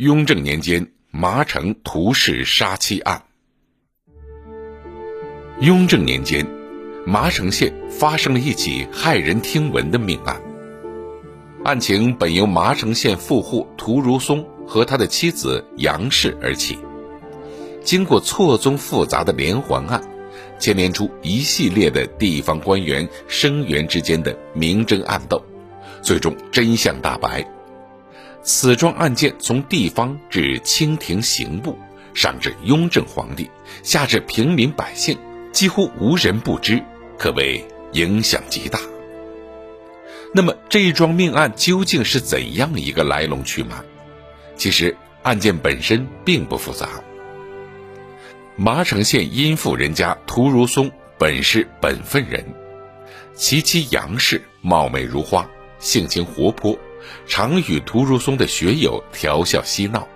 雍正年间麻城屠氏杀妻案。雍正年间，麻城县发生了一起骇人听闻的命案。案情本由麻城县富户屠如松和他的妻子杨氏而起，经过错综复杂的连环案，牵连出一系列的地方官员声援之间的明争暗斗，最终真相大白。此桩案件从地方至清廷刑部，上至雍正皇帝，下至平民百姓，几乎无人不知，可谓影响极大。那么这一桩命案究竟是怎样一个来龙去脉？其实案件本身并不复杂。麻城县殷富人家屠如松本是本分人，其妻杨氏貌美如花，性情活泼，常与屠如松的学友调笑嬉闹，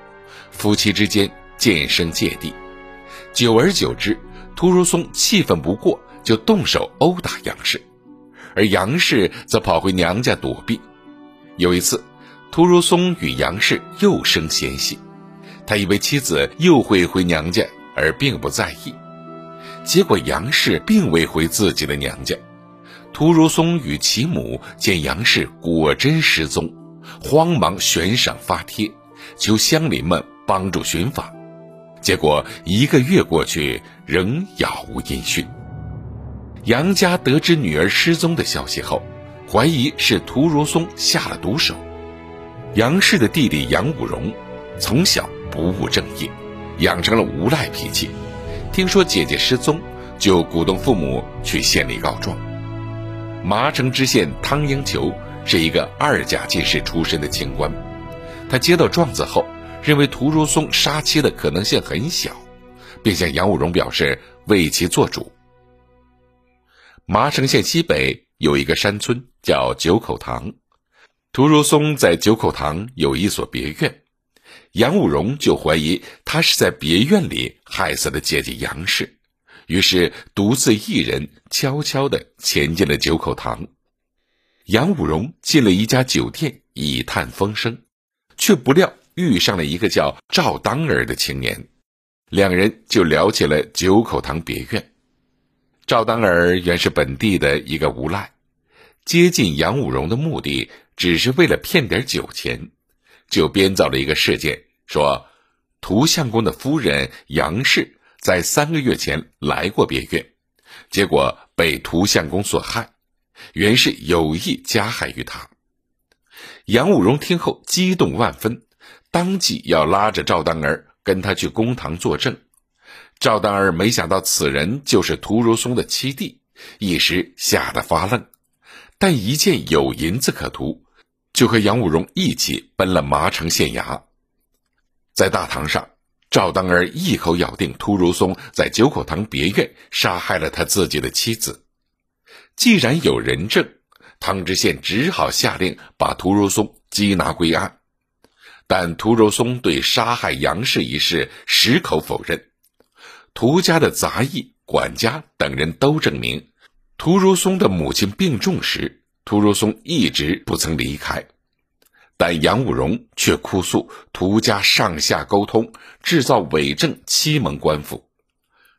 夫妻之间渐生芥蒂。久而久之，屠如松气愤不过，就动手殴打杨氏。而杨氏则跑回娘家躲避。有一次，屠如松与杨氏又生嫌隙，他以为妻子又会回娘家，而并不在意。结果杨氏并未回自己的娘家。屠如松与其母见杨氏果真失踪，慌忙悬赏发帖，求乡邻们帮助寻访。结果一个月过去，仍杳无音讯。杨家得知女儿失踪的消息后，怀疑是屠如松下了毒手。杨氏的弟弟杨武荣从小不务正业，养成了无赖脾气。听说姐姐失踪，就鼓动父母去县里告状。麻城知县汤英求是一个二甲进士出身的清官，他接到状子后，认为屠如松杀妻的可能性很小，并向杨武荣表示为其做主。麻城县西北有一个山村叫九口塘，屠如松在九口塘有一所别院，杨武荣就怀疑他是在别院里害死了姐姐杨氏，于是独自一人悄悄地潜进了九口塘。杨武荣进了一家酒店以探风声，却不料遇上了一个叫赵当儿的青年，两人就聊起了九口塘别院。赵当儿原是本地的一个无赖，接近杨武荣的目的只是为了骗点酒钱，就编造了一个事件，说涂相公的夫人杨氏在三个月前来过别院，结果被涂相公所害，原是有意加害于他。杨武荣听后激动万分，当即要拉着赵丹儿跟他去公堂作证。赵丹儿没想到此人就是屠如松的七弟，一时吓得发愣，但一见有银子可图，就和杨武荣一起奔了麻城县衙。在大堂上，赵当儿一口咬定屠如松在九口塘别院杀害了他自己的妻子。既然有人证，汤知县只好下令把屠如松缉拿归案。但屠如松对杀害杨氏一事矢口否认。屠家的杂役、管家等人都证明，屠如松的母亲病重时，屠如松一直不曾离开。但杨武荣却哭诉，涂家上下沟通，制造伪证，欺蒙官府。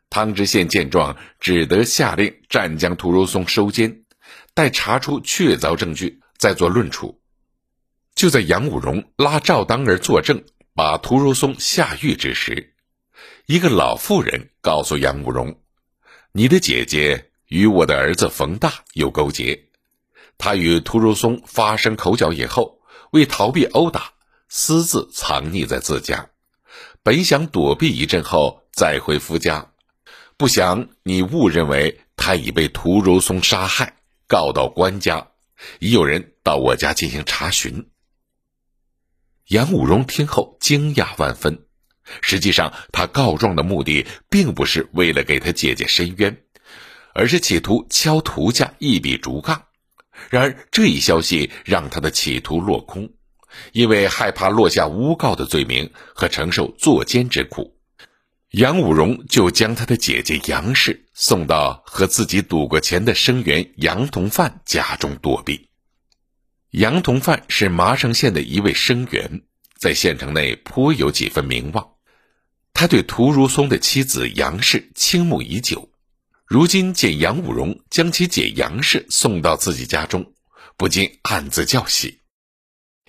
汤知县见状，只得下令暂将屠如松收监，待查出确凿证据，再做论处。就在杨武荣拉赵当儿作证，把屠如松下狱之时。一个老妇人告诉杨武荣：“你的姐姐与我的儿子冯大有勾结，他与屠如松发生口角以后，为逃避殴打，私自藏匿在自家，本想躲避一阵后再回夫家，不想你误认为他已被屠如松杀害，告到官家，已有人到我家进行查询。”杨武荣听后惊讶万分。实际上，他告状的目的并不是为了给他姐姐伸冤，而是企图敲涂家一笔竹杠。然而，这一消息让他的企图落空，因为害怕落下诬告的罪名和承受坐监之苦，杨武荣就将他的姐姐杨氏送到和自己赌过钱的生员杨同范家中躲避。杨同范是麻城县的一位生员。在县城内颇有几分名望，他对屠如松的妻子杨氏倾慕已久。如今见杨武荣将其姐杨氏送到自己家中，不禁暗自叫喜。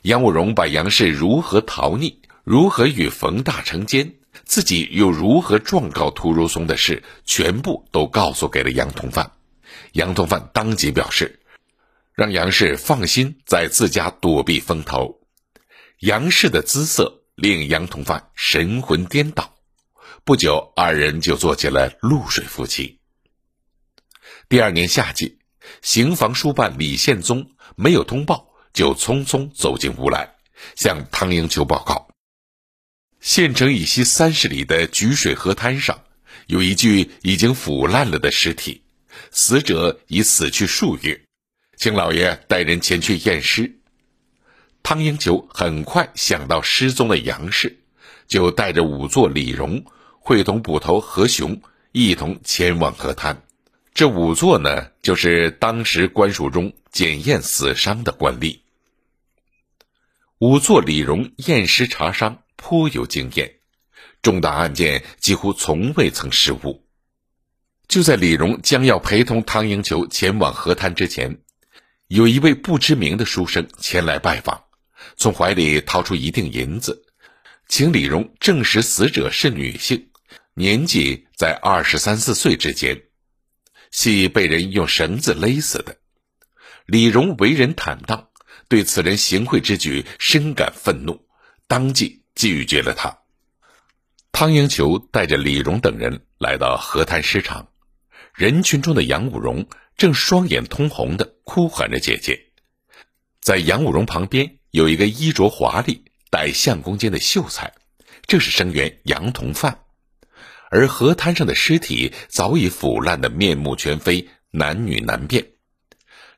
杨武荣把杨氏如何逃匿、如何与冯大成奸、自己又如何状告屠如松的事，全部都告诉给了杨同范。杨同范当即表示，让杨氏放心在自家躲避风头。杨氏的姿色令杨同范神魂颠倒，不久二人就做起了露水夫妻。第二年夏季，刑房书办李宪宗没有通报。就匆匆走进屋来，向汤英求报告：县城以西三十里的沮水河滩上，有一具已经腐烂了的尸体，死者已死去数月，请老爷带人前去验尸。汤英求很快想到失踪的杨氏，就带着仵作李荣，会同捕头何雄一同前往河滩。这仵作呢，就是当时官署中检验死伤的官吏。仵作李荣验尸查伤颇有经验，重大案件几乎从未曾失误。就在李荣将要陪同汤英求前往河滩之前，有一位不知名的书生前来拜访，从怀里掏出一锭银子，请李荣证实死者是女性，年纪在二十三四岁之间，系被人用绳子勒死的。李荣为人坦荡。对此人行贿之举深感愤怒，当即拒绝了他。汤英求带着李荣等人来到河滩市场，人群中的杨武荣正双眼通红的哭喊着姐姐。在杨武荣旁边有一个衣着华丽、戴相公肩的秀才，这是生员杨同范。而河滩上的尸体早已腐烂的面目全非，男女难辨。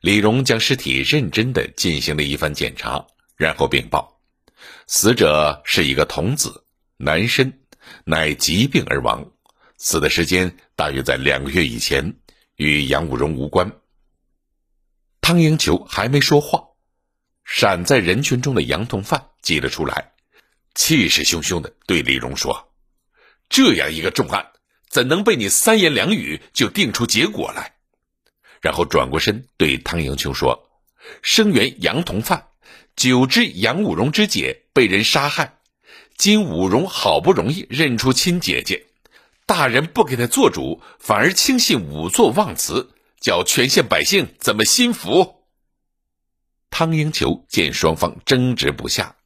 李荣将尸体认真的进行了一番检查，然后禀报：死者是一个童子，男身，乃疾病而亡，死的时间大约在两个月以前，与杨武荣无关。汤英求还没说话，闪在人群中的杨同范挤了出来，气势汹汹的对李荣说：“这样一个重案，怎能被你三言两语就定出结果来？”然后转过身对汤英秋说：“生员杨同范，久知杨武荣之姐被人杀害，今武荣好不容易认出亲姐姐，大人不给他做主，反而轻信仵作妄词，叫全县百姓怎么心服？”汤英求见双方争执不下，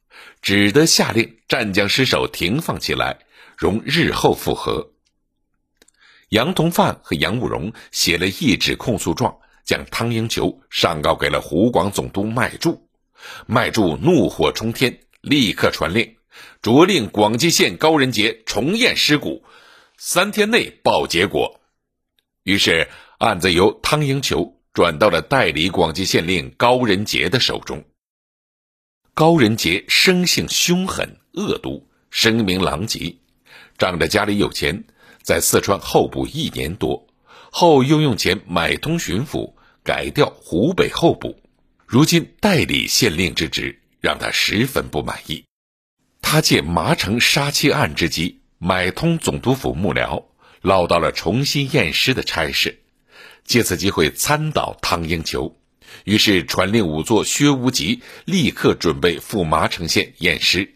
只得下令暂将尸首停放起来，容日后复合。杨同范和杨武荣写了一纸控诉状，将汤英求上告给了湖广总督麦柱。麦柱怒火冲天，立刻传令，着令广济县高仁杰重验尸骨，三天内报结果。于是案子由汤英求转到了代理广济县令高仁杰的手中。高仁杰生性凶狠恶毒，声名狼藉，仗着家里有钱。在四川候补一年多，后又用钱买通巡抚，改调湖北候补。如今代理县令之职，让他十分不满意。他借麻城杀妻案之机，买通总督府幕僚，捞到了重新验尸的差事，借此机会参倒汤英求。于是传令仵作薛无极立刻准备赴麻城县验尸。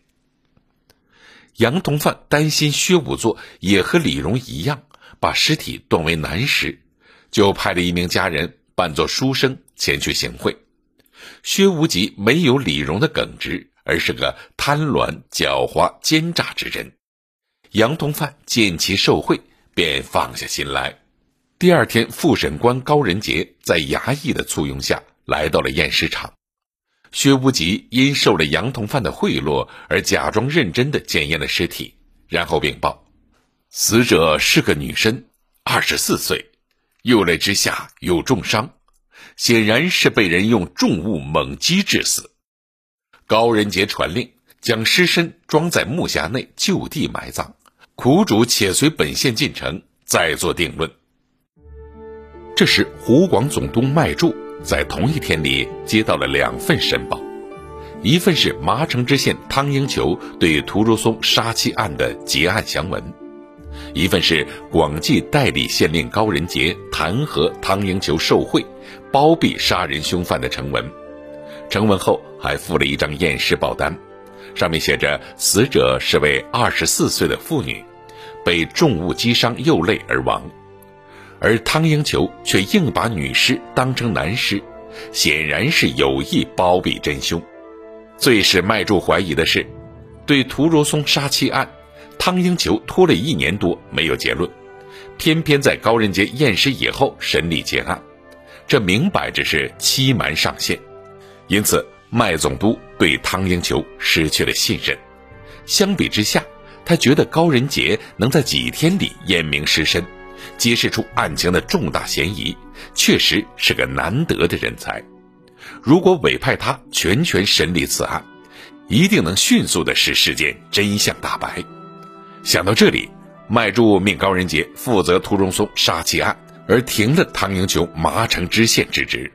杨同范担心薛武作也和李荣一样把尸体断为男尸，就派了一名家人扮作书生前去行贿。薛无极没有李荣的耿直，而是个贪婪、狡猾、奸诈之人。杨同范见其受贿，便放下心来。第二天，复审官高仁杰在衙役的簇拥下来到了验尸场。薛无极因受了杨同范的贿赂，而假装认真的检验了尸体，然后禀报：死者是个女生，二十四岁，右肋之下有重伤，显然是被人用重物猛击致死。高仁杰传令，将尸身装在木匣内就地埋葬，苦主且随本县进城，再做定论。这时，湖广总督麦柱。在同一天里接到了两份申报，一份是麻城知县汤英球对屠如松杀妻案的结案详文，一份是广济代理县令高仁杰弹劾汤英球受贿、包庇杀人凶犯的呈文。呈文后还附了一张验尸报单，上面写着死者是位二十四岁的妇女，被重物击伤右肋而亡，而汤英球却硬把女尸当成男尸，显然是有意包庇真凶。最使麦柱怀疑的是，对屠如松杀妻案，汤英球拖了一年多没有结论，偏偏在高仁杰验尸以后审理结案，这明摆着是欺瞒上线。因此，麦总督对汤英球失去了信任。相比之下，他觉得高仁杰能在几天里验明尸身，揭示出案情的重大嫌疑，确实是个难得的人才。如果委派他全权审理此案，一定能迅速的使事件真相大白。想到这里，麦柱命高仁杰负责屠荣松杀妻案，而停了唐英雄麻城知县之职。